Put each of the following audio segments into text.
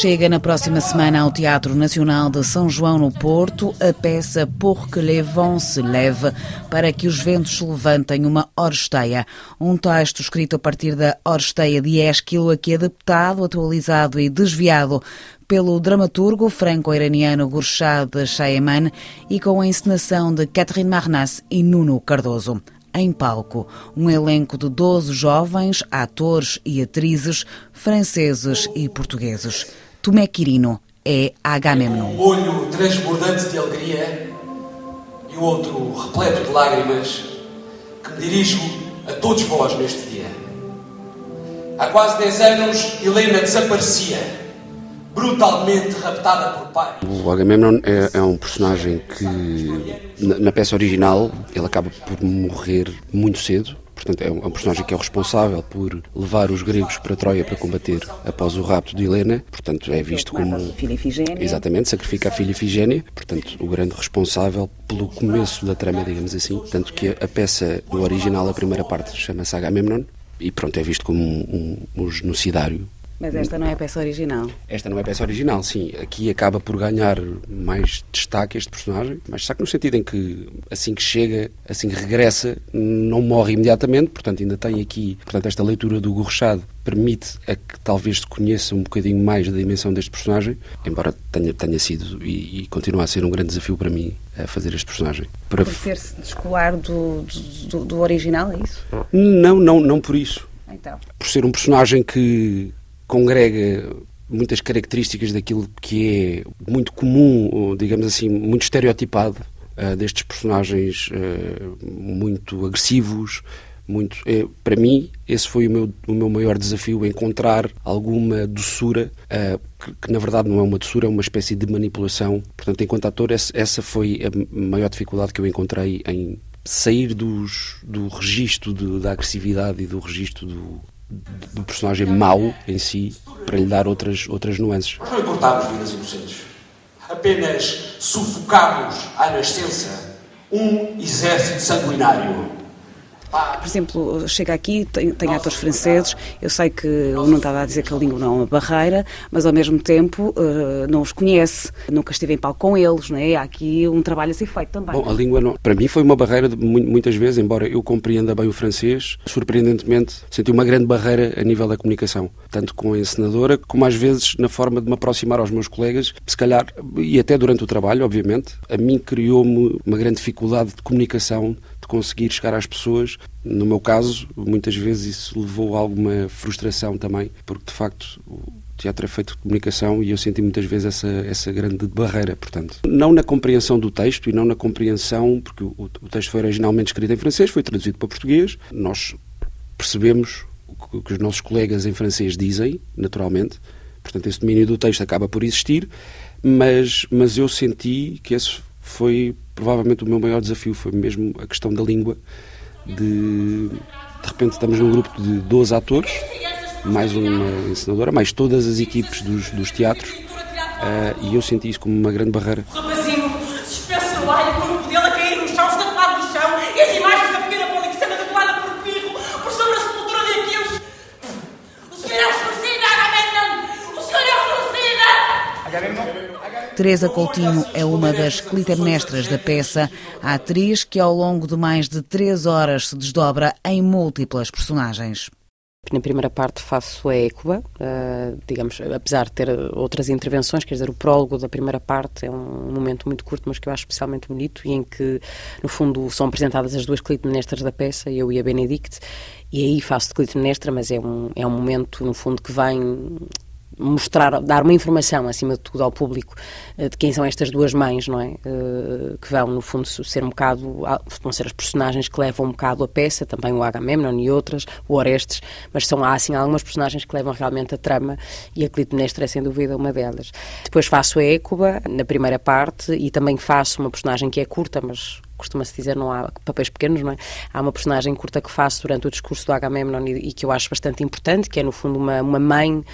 Chega na próxima semana ao Teatro Nacional de São João no Porto a peça Pour que les vents se lèvent, para que os ventos se levantem, uma oresteia. Um texto escrito a partir da oresteia de Esquilo, aqui adaptado, atualizado e desviado pelo dramaturgo franco-iraniano Gurshad Shayeman e com a encenação de Catherine Marnas e Nuno Cardoso em palco. Um elenco de 12 jovens atores e atrizes franceses e portugueses. Tomé Quirino é Agamemnon. Um olho transbordante de alegria e o outro repleto de lágrimas que me dirijo a todos vós neste dia. Há quase 10 anos, Helena desaparecia brutalmente raptada por pai. O Agamemnon é, é, um personagem que, na, na, peça original, ele acaba por morrer muito cedo. Portanto, é um, é um, personagem que é o responsável por levar os gregos para Troia para combater após o rapto de Helena. Portanto, é visto como. Exatamente, sacrifica a filha Ifigénia. Portanto, o grande responsável pelo começo da trama, digamos assim. Tanto que a peça, no original, a primeira parte, chama-se Agamemnon. E pronto, é visto como um, um, um genocidário mas esta não é a peça original. Esta não é a peça original, sim. Aqui acaba por ganhar mais destaque este personagem, mais destaque no sentido em que assim que chega, assim que regressa, não morre imediatamente, portanto ainda tem aqui, portanto esta leitura do Gorrechado permite a que talvez se conheça um bocadinho mais da dimensão deste personagem, embora tenha, tenha sido e, e continua a ser um grande desafio para mim a fazer este personagem. Para por ter-se descolar do, do, do original, é isso? Não, não, não por isso. Então. Por ser um personagem que congrega muitas características daquilo que é muito comum, digamos assim, muito estereotipado uh, destes personagens uh, muito agressivos. Muito, é, para mim, esse foi o meu, o meu maior desafio: encontrar alguma doçura, uh, que, que, na verdade não é uma doçura, é uma espécie de manipulação. Portanto, enquanto ator, essa, essa foi a maior dificuldade que eu encontrei em sair dos, do registro de, da agressividade e do registro do, do personagem mau em si para lhe dar outras, outras nuances. Nós não importamos vidas inocentes. Apenas sufocamos à nascença um exército sanguinário por exemplo, chega aqui, tem, tem atores franceses, eu sei que eu não estava a dizer que a língua não é uma barreira, mas ao mesmo tempo uh, não os conhece, nunca estive em palco com eles, não é? Há aqui um trabalho a ser feito também. Bom, a língua não, para mim foi uma barreira de, muitas vezes, embora eu compreenda bem o francês, surpreendentemente senti uma grande barreira a nível da comunicação, tanto com a encenadora como às vezes na forma de me aproximar aos meus colegas, se calhar, e até durante o trabalho, obviamente, a mim criou-me uma grande dificuldade de comunicação conseguir chegar às pessoas. No meu caso, muitas vezes isso levou a alguma frustração também, porque de facto teatro é feito de comunicação e eu senti muitas vezes essa, essa grande barreira, portanto. Não na compreensão do texto e não na compreensão, porque o, o texto foi originalmente escrito em francês, foi traduzido para português, nós percebemos o que os nossos colegas em francês dizem, naturalmente, portanto esse domínio do texto acaba por existir, mas, mas eu senti que esse foi provavelmente o meu maior desafio, foi mesmo a questão da língua, de de repente estamos num grupo de 12 atores, mais uma encenadora, mais todas as equipes dos, dos teatros, uh, e eu senti isso como uma grande barreira. O rapazinho despeça o ar e o corpo dele a cair no chão, estatelado no chão, e as imagens da pequena policena decolada por pirro, por sobre a sepultura de Aquiles. O senhor é o suicida, Agamemnon! O senhor é o suicida! Agamemnon? Teresa Coutinho é uma das clitemnestras da peça, a atriz que ao longo de mais de três horas se desdobra em múltiplas personagens. Na primeira parte faço a Écuba, uh, digamos, apesar de ter outras intervenções, quer dizer, o prólogo da primeira parte é um momento muito curto, mas que eu acho especialmente bonito e em que, no fundo, são apresentadas as duas clitemnestras da peça, eu e a Benedict, e aí faço de clitemnestra, mas é um, é um momento, no fundo, que vem mostrar, dar uma informação, acima de tudo, ao público eh, de quem são estas duas mães, não é? Eh, que vão, no fundo, ser um bocado, vão ser as personagens que levam um bocado a peça, também o Agamemnon e outras, o Orestes, mas são, há, assim, algumas personagens que levam realmente a trama e a Clitemnestra é, sem dúvida, uma delas. Depois faço a Écuba, na primeira parte, e também faço uma personagem que é curta, mas costuma-se dizer, não há papéis pequenos, não é? Há uma personagem curta que faço durante o discurso do Agamemnon e, e que eu acho bastante importante, que é, no fundo, uma, uma mãe uh,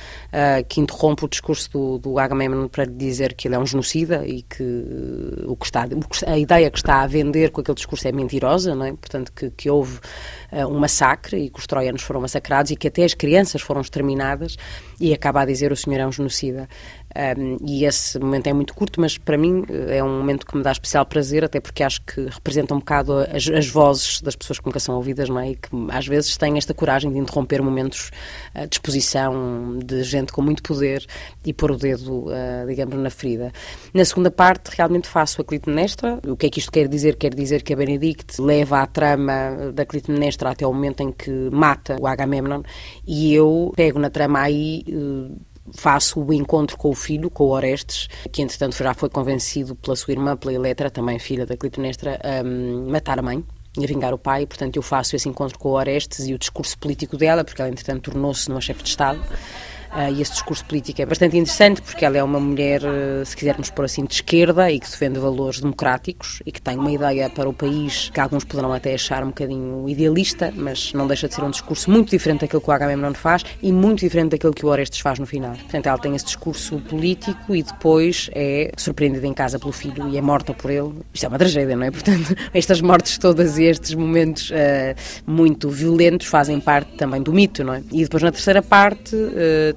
que interrompe o discurso do, do Agamemnon para lhe dizer que ele é um genocida e que, uh, o que está, a ideia que está a vender com aquele discurso é mentirosa, não é? Portanto, que, que houve uh, um massacre e que os troianos foram massacrados e que até as crianças foram exterminadas e acaba a dizer o senhor é um genocida. Um, e esse momento é muito curto, mas para mim é um momento que me dá especial prazer, até porque acho que representa um bocado as, as vozes das pessoas que nunca são ouvidas, não é? E que às vezes têm esta coragem de interromper momentos uh, de exposição de gente com muito poder e pôr o dedo, uh, digamos, na ferida. Na segunda parte, realmente faço a Clitemnestra. O que é que isto quer dizer? Quer dizer que a Benedict leva a trama da Clitemnestra até o momento em que mata o Agamemnon e eu pego na trama aí. Uh, faço o encontro com o filho, com o Orestes, que entretanto já foi convencido pela sua irmã, pela Eletra, também filha da Clitemnestra, a um, matar a mãe e a vingar o pai, portanto eu faço esse encontro com o Orestes e o discurso político dela, porque ela entretanto tornou-se numa chefe de Estado. Uh, e esse discurso político é bastante interessante porque ela é uma mulher, uh, se quisermos pôr assim, de esquerda e que defende valores democráticos e que tem uma ideia para o país que alguns poderão até achar um bocadinho idealista, mas não deixa de ser um discurso muito diferente daquilo que o Agamemnon faz e muito diferente daquilo que o Orestes faz no final. Portanto, ela tem esse discurso político e depois é surpreendida em casa pelo filho e é morta por ele. Isto é uma tragédia, não é? Portanto, estas mortes todas e estes momentos uh, muito violentos fazem parte também do mito, não é? E depois na terceira parte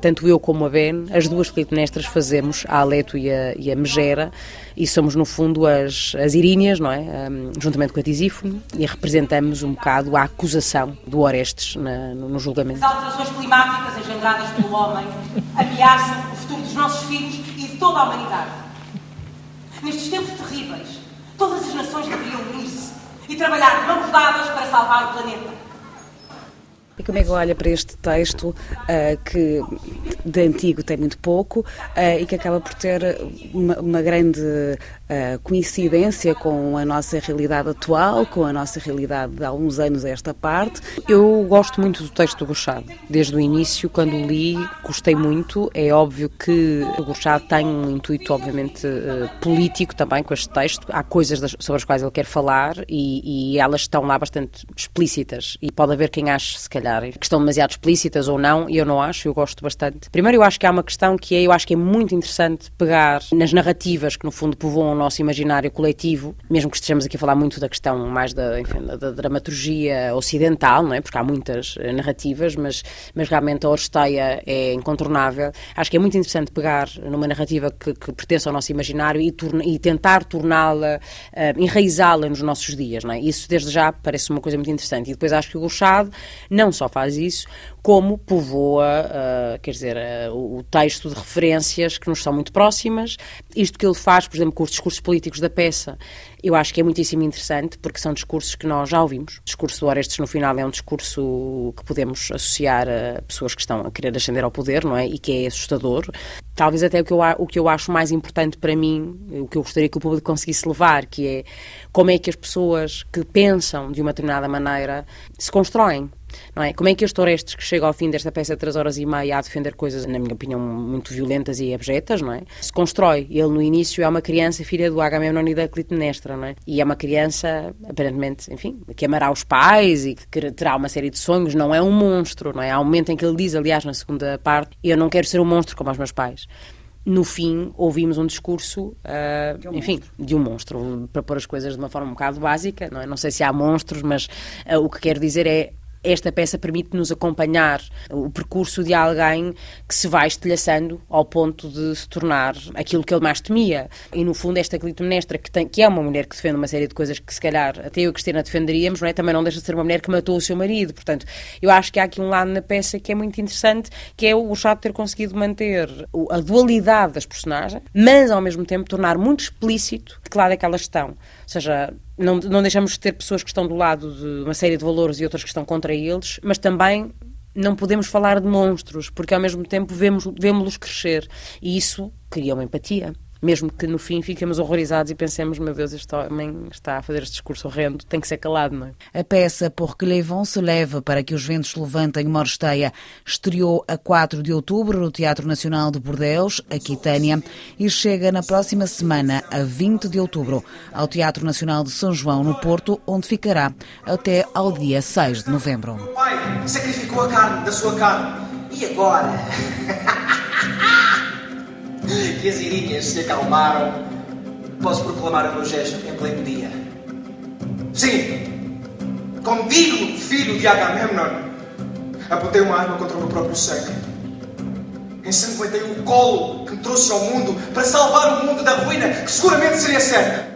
tanto eu como a Ben, as duas clitemnestras fazemos a Aleto e a, e a Megera e somos no fundo as, as Iríneas, não é? Um, juntamente com a Tisífono e representamos um bocado a acusação do Orestes na, no, no julgamento. As alterações climáticas engendradas pelo homem ameaçam o futuro dos nossos filhos e de toda a humanidade. Nestes tempos terríveis, todas as nações deveriam unir-se e trabalhar mãos dadas para salvar o planeta. E como é que olha para este texto uh, que de antigo tem muito pouco uh, e que acaba por ter uma, uma grande uh, coincidência com a nossa realidade atual, com a nossa realidade de há uns anos a esta parte? Eu gosto muito do texto do Gouchard. Desde o início, quando li, gostei muito. É óbvio que o Gouchard tem um intuito, obviamente, político também com este texto. Há coisas das, sobre as quais ele quer falar e, e elas estão lá bastante explícitas e pode haver quem ache, se calhar, que estão demasiado explícitas ou não, e eu não acho, eu gosto bastante. Primeiro, eu acho que há uma questão que é, eu acho que é muito interessante pegar nas narrativas que, no fundo, povoam nosso imaginário coletivo, mesmo que estejamos aqui a falar muito da questão mais da, enfim, da, dramaturgia ocidental, não é? Porque há muitas uh, narrativas, mas, mas realmente a Oresteia é incontornável. Acho que é muito interessante pegar numa narrativa que, que pertence ao nosso imaginário e, torna, e tentar torná-la, uh, enraizá-la nos nossos dias, não é? Isso, desde já, parece uma coisa muito interessante. E depois acho que o Gouchard não só faz isso, como povoa, uh, quer dizer, uh, o texto de referências que nos são muito próximas. Isto que ele faz, por exemplo, com os políticos da peça, eu acho que é muitíssimo interessante, porque são discursos que nós já ouvimos. O discurso do Orestes, no final, é um discurso que podemos associar a pessoas que estão a querer ascender ao poder, não é? E que é assustador. Talvez até o que eu, o que eu acho mais importante para mim, o que eu gostaria que o público conseguisse levar, que é como é que as pessoas que pensam de uma determinada maneira se constroem não é? Como é que este Orestes, que chega ao fim desta peça de 3 horas e meia a defender coisas, na minha opinião, muito violentas e abjetas, não é? Se constrói. Ele, no início, é uma criança filha do Agamemnon e da Clitemnestra, não é? E é uma criança, aparentemente, enfim, que amará os pais e que terá uma série de sonhos, não é um monstro, não é? Há um momento em que ele diz, aliás, na segunda parte, eu não quero ser um monstro como os meus pais no fim ouvimos um discurso, uh, de um enfim, monstro. de um monstro, para pôr as coisas de uma forma um bocado básica, não, é? não sei se há monstros, mas uh, o que quero dizer é esta peça permite-nos acompanhar o percurso de alguém que se vai estilhaçando ao ponto de se tornar aquilo que ele mais temia. E, no fundo, esta Clitemnestra, que, tem, que é uma mulher que defende uma série de coisas que, se calhar, até eu e Cristina defenderíamos, não é? também não deixa de ser uma mulher que matou o seu marido. Portanto, eu acho que há aqui um lado na peça que é muito interessante, que é o chato ter conseguido manter a dualidade das personagens, mas, ao mesmo tempo, tornar muito explícito de que lado é que elas estão. Ou seja, não, não deixamos de ter pessoas que estão do lado de uma série de valores e outras que estão contra eles, mas também não podemos falar de monstros, porque ao mesmo tempo vemos-los crescer. E isso cria uma empatia. Mesmo que no fim fiquemos horrorizados e pensemos, meu Deus, este homem está a fazer este discurso horrendo, tem que ser calado, não é? A peça Por que Levon se leva para que os ventos levantem uma oresteia estreou a 4 de outubro no Teatro Nacional de Bordeus, Aquitânia, e chega na próxima semana, a 20 de outubro, ao Teatro Nacional de São João, no Porto, onde ficará até ao dia 6 de novembro. Meu pai sacrificou a carne da sua carne. E agora? que as irinhas se acalmaram. Posso proclamar o meu gesto em pleno dia. Sim, como digno filho de Agamemnon, apontei uma arma contra o meu próprio sangue. Ensanguentei o colo que me trouxe ao mundo para salvar o mundo da ruína que seguramente seria certa.